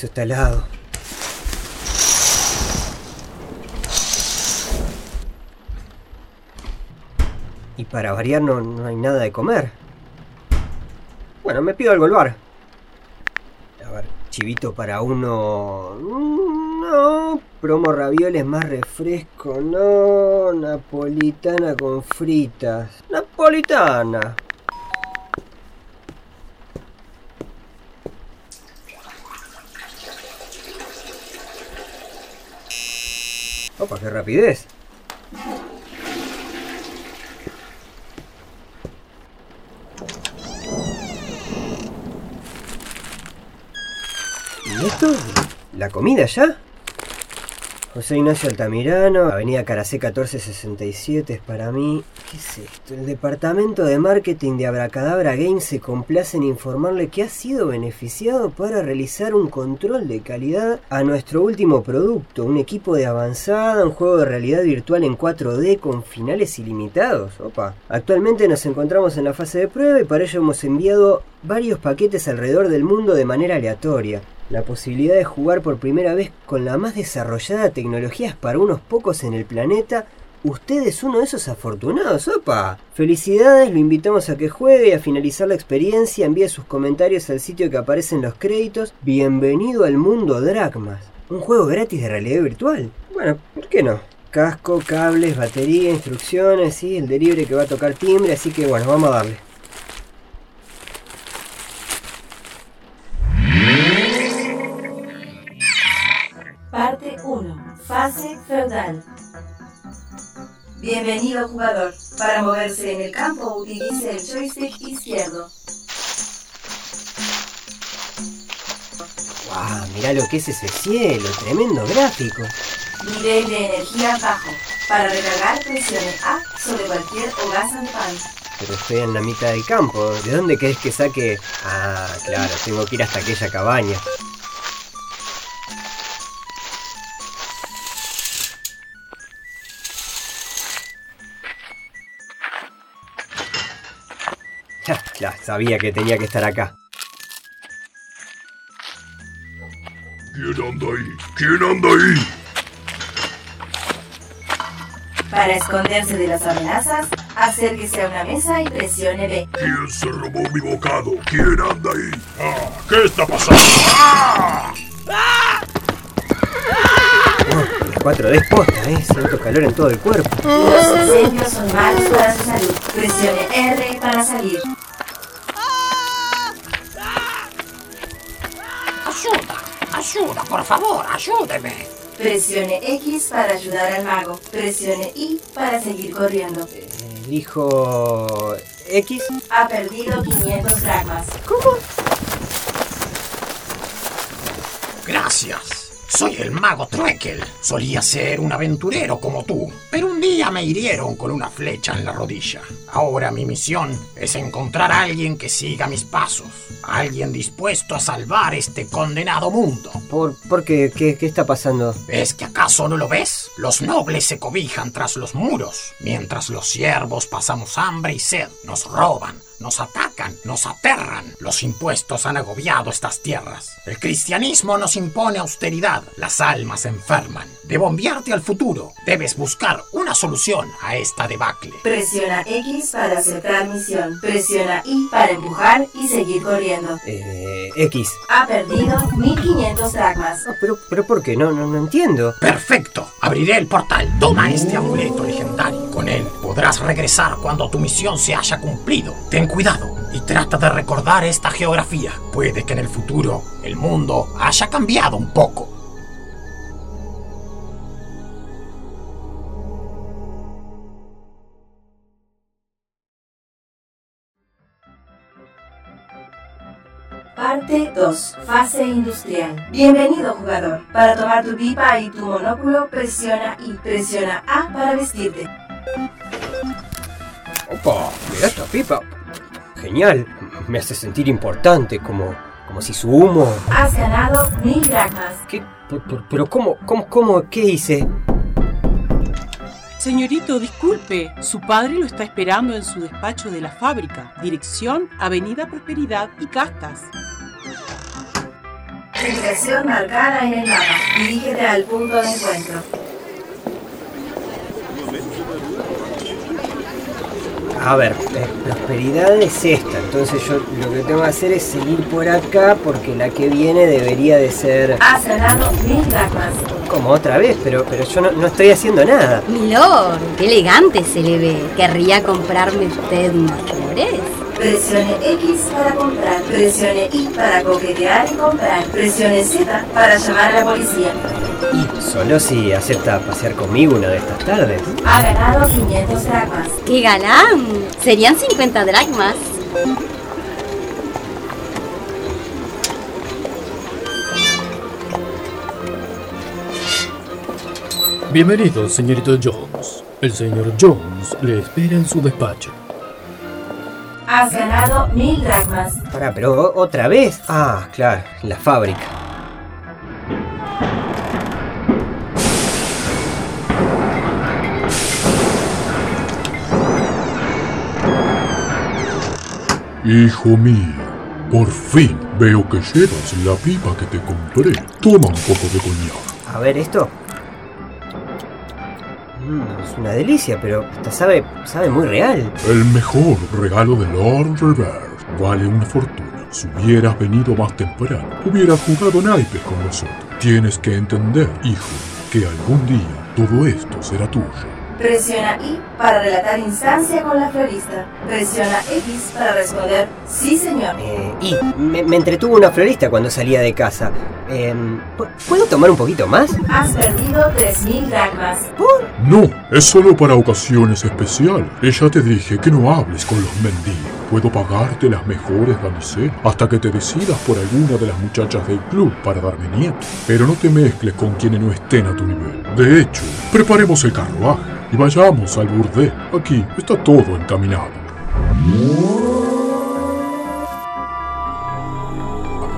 piso está helado. Y para variar no, no hay nada de comer. Bueno, me pido algo al bar. A ver, chivito para uno... No, promo ravioles más refresco. No, napolitana con fritas. Napolitana. Opa, qué rapidez. ¿Y esto? ¿La comida ya? José Ignacio Altamirano, Avenida Caracé 1467 es para mí. ¿Qué es esto? El departamento de marketing de Abracadabra Games se complace en informarle que ha sido beneficiado para realizar un control de calidad a nuestro último producto, un equipo de avanzada, un juego de realidad virtual en 4D con finales ilimitados. Opa. Actualmente nos encontramos en la fase de prueba y para ello hemos enviado varios paquetes alrededor del mundo de manera aleatoria. La posibilidad de jugar por primera vez con la más desarrollada tecnología para unos pocos en el planeta. Usted es uno de esos afortunados, opa. Felicidades, lo invitamos a que juegue y a finalizar la experiencia envíe sus comentarios al sitio que aparece en los créditos. Bienvenido al mundo Dragmas. Un juego gratis de realidad virtual. Bueno, ¿por qué no? Casco, cables, batería, instrucciones y el delivery que va a tocar timbre, así que bueno, vamos a darle. 1. Fase feudal. Bienvenido jugador. Para moverse en el campo utilice el joystick izquierdo. ¡Wow! Mirá lo que es ese cielo, tremendo gráfico. Nivel de energía bajo. Para recargar presione A sobre cualquier hogaza de pan. Pero estoy en la mitad del campo. ¿De dónde querés que saque? Ah, claro, tengo que ir hasta aquella cabaña. Ya, sabía que tenía que estar acá. ¿Quién anda ahí? ¿Quién anda ahí? Para esconderse de las amenazas, acérquese a una mesa y presione B. ¿Quién se robó mi bocado? ¿Quién anda ahí? Ah, ¿Qué está pasando? ¡Ah! Oh, las 4D posta, ¿eh? Siento calor en todo el cuerpo. Los incendios son malos para su salud. Presione R para salir. Ayuda, por favor, ayúdeme. Presione X para ayudar al mago. Presione Y para seguir corriendo. Elijo X. Ha perdido 500 dracmas. Gracias. Soy el mago Truekel. Solía ser un aventurero como tú, pero un día me hirieron con una flecha en la rodilla. Ahora mi misión es encontrar a alguien que siga mis pasos, alguien dispuesto a salvar este condenado mundo. ¿Por, por qué? qué? ¿Qué está pasando? ¿Es que acaso no lo ves? Los nobles se cobijan tras los muros, mientras los siervos pasamos hambre y sed, nos roban, nos atacan, nos aterran. Los impuestos han agobiado estas tierras. El cristianismo nos impone austeridad. Las almas enferman. Debo enviarte al futuro. Debes buscar una solución a esta debacle. Presiona X para aceptar misión. Presiona Y para empujar y seguir corriendo. Eh, X. Ha perdido 1500 dracmas. Ah, pero, pero ¿por qué? No, no, no entiendo. Perfecto. Abriré el portal. Toma este amuleto legendario. Con él podrás regresar cuando tu misión se haya cumplido. Ten cuidado y trata de recordar esta geografía. Puede que en el futuro el mundo haya cambiado un poco. Parte 2. Fase industrial. Bienvenido jugador. Para tomar tu pipa y tu monóculo, presiona Y. Presiona A para vestirte. Opa, mira esta pipa. Genial. Me hace sentir importante, como, como si su humo... Has ganado 1000 dracmas. ¿Qué? Pero, pero- pero ¿cómo, cómo, cómo, qué hice? Señorito, disculpe, su padre lo está esperando en su despacho de la fábrica, dirección Avenida Prosperidad y Castas. Dirección marcada en el mapa. Dirígete al punto de encuentro. A ver, eh, prosperidad es esta, entonces yo lo que tengo que hacer es seguir por acá porque la que viene debería de ser Has ganado mil dracmas. como otra vez, pero, pero yo no, no estoy haciendo nada. Milord, qué elegante se le ve. ¿Querría comprarme usted unas flores? Presione X para comprar. Presione Y para coquetear y comprar. Presione Z para llamar a la policía. Solo si acepta pasear conmigo una de estas tardes. Ha ganado 500 dracmas. ¡Qué galán! Serían 50 dracmas. Bienvenido, señorito Jones. El señor Jones le espera en su despacho. Has ganado 1000 dracmas. Pará, pero otra vez. Ah, claro, la fábrica. Hijo mío, por fin veo que llevas la pipa que te compré. Toma un poco de coñac. A ver esto. Mm, es una delicia, pero esta sabe, sabe muy real. El mejor regalo de Lord Reverse vale una fortuna. Si hubieras venido más temprano, hubieras jugado naipes con nosotros. Tienes que entender, hijo, que algún día todo esto será tuyo. Presiona Y para relatar instancia con la florista. Presiona X para responder sí señor. Eh, y me, me entretuvo una florista cuando salía de casa. Em, ¿pu- ¿Puedo tomar un poquito más? Has perdido 3000 dracmas. No, es solo para ocasiones especiales. Ya te dije que no hables con los mendigos. Puedo pagarte las mejores damiselas hasta que te decidas por alguna de las muchachas del club para darme nietos. Pero no te mezcles con quienes no estén a tu nivel. De hecho, preparemos el carruaje y vayamos al burdel. Aquí está todo encaminado.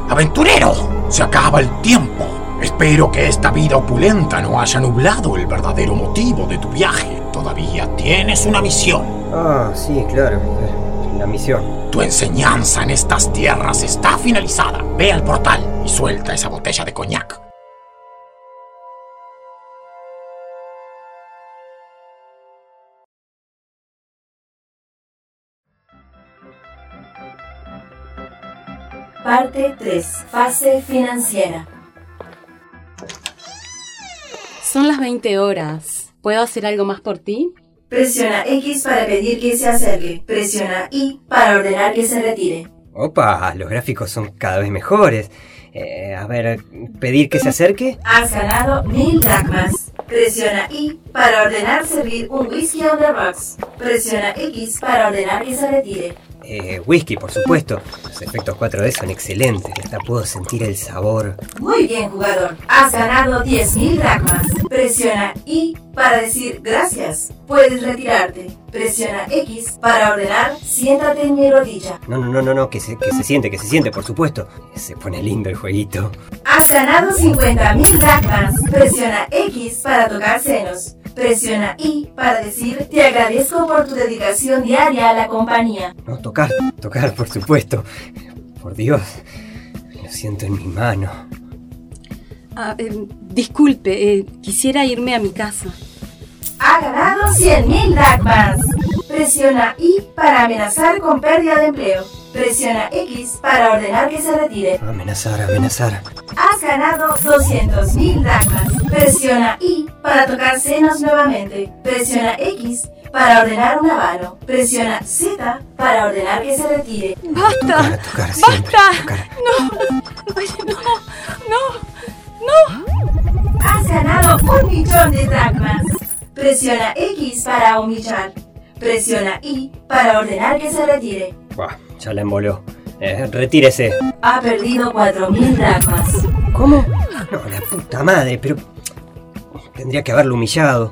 ¡Aventurero! Se acaba el tiempo. Espero que esta vida opulenta no haya nublado el verdadero motivo de tu viaje. Todavía tienes una misión. Ah, sí, claro. La misión. Tu enseñanza en estas tierras está finalizada. Ve al portal y suelta esa botella de coñac. Parte 3. Fase financiera. Son las 20 horas. ¿Puedo hacer algo más por ti? Presiona X para pedir que se acerque. Presiona Y para ordenar que se retire. Opa, los gráficos son cada vez mejores. Eh, a ver, pedir que se acerque. Has ganado 1000 dracmas. Presiona Y para ordenar servir un whisky on the rocks. Presiona X para ordenar que se retire. Eh, whisky, por supuesto. Los efectos 4D son excelentes. Hasta puedo sentir el sabor. Muy bien, jugador. Has ganado 10.000 dracmas. Presiona Y para decir gracias. Puedes retirarte. Presiona X para ordenar siéntate en mi rodilla. No, no, no, no, no, que se, que se siente, que se siente, por supuesto. Se pone lindo el jueguito. Has ganado 50.000 dracmas. Presiona X para tocar senos. Presiona Y para decir te agradezco por tu dedicación diaria a la compañía. No, tocar, tocar, por supuesto. Por Dios, lo siento en mi mano. Ah, eh, disculpe, eh, quisiera irme a mi casa. Ha ganado 100.000 dracmas. Presiona Y para amenazar con pérdida de empleo. Presiona X para ordenar que se retire. Amenazar, amenazar. Has ganado 200.000 dracmas. Presiona Y para tocar senos nuevamente. Presiona X para ordenar un habano. Presiona Z para ordenar que se retire. ¡Basta! Tocar, tocar, siempre. ¡Basta! Tocar. Ay, no, no, no. Has ganado un millón de dracmas. Presiona X para humillar. Presiona Y para ordenar que se retire. Buah, ya la emboló. Eh, retírese. Ha perdido 4.000 dracmas. ¿Cómo? No, la puta madre, pero... Tendría que haberlo humillado.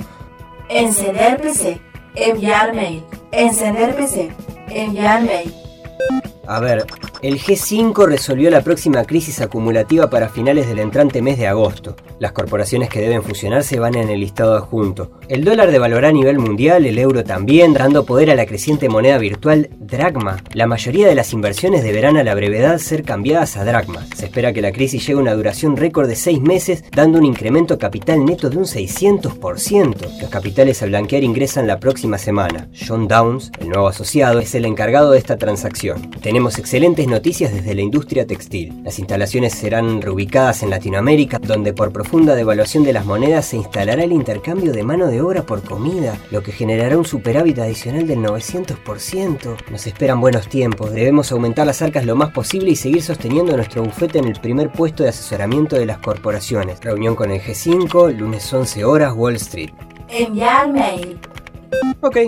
Encender PC. Enviar mail. Encender PC. Enviar mail. A ver, El G5 resolvió la próxima crisis acumulativa para finales del entrante mes de agosto. Las corporaciones que deben fusionar se van en el listado adjunto. El dólar devaluará a nivel mundial, el euro también, dando poder a la creciente moneda virtual Dragma. La mayoría de las inversiones deberán a la brevedad ser cambiadas a Dragma. Se espera que la crisis llegue a una duración récord de 6 meses, dando un incremento capital neto de un 600%. Los capitales a blanquear ingresan la próxima semana. John Downs, el nuevo asociado, es el encargado de esta transacción. Tenemos excelentes noticias desde la industria textil. Las instalaciones serán reubicadas en Latinoamérica, donde por profunda devaluación de las monedas se instalará el intercambio de mano de obra por comida, lo que generará un superávit adicional del 900%. Nos esperan buenos tiempos, debemos aumentar las arcas lo más posible y seguir sosteniendo nuestro bufete en el primer puesto de asesoramiento de las corporaciones. Reunión con el G5, lunes 11 horas, Wall Street. Enviar mail. Ok.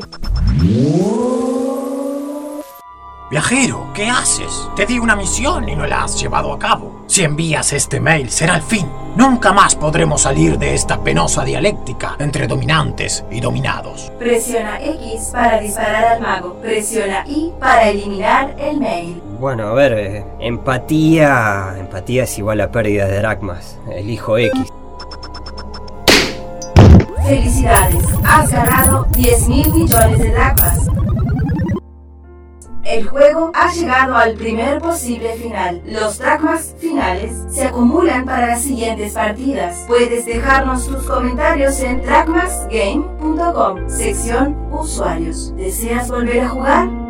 Viajero, ¿qué haces? Te di una misión y no la has llevado a cabo. Si envías este mail será el fin. Nunca más podremos salir de esta penosa dialéctica entre dominantes y dominados. Presiona X para disparar al mago. Presiona Y para eliminar el mail. Bueno, a ver, eh, empatía. Empatía es igual a pérdida de dracmas. Elijo X. Felicidades, has ganado 10 mil millones de dracmas. El juego ha llegado al primer posible final. Los dracmas finales se acumulan para las siguientes partidas. Puedes dejarnos tus comentarios en dracmasgame.com, sección usuarios. ¿Deseas volver a jugar?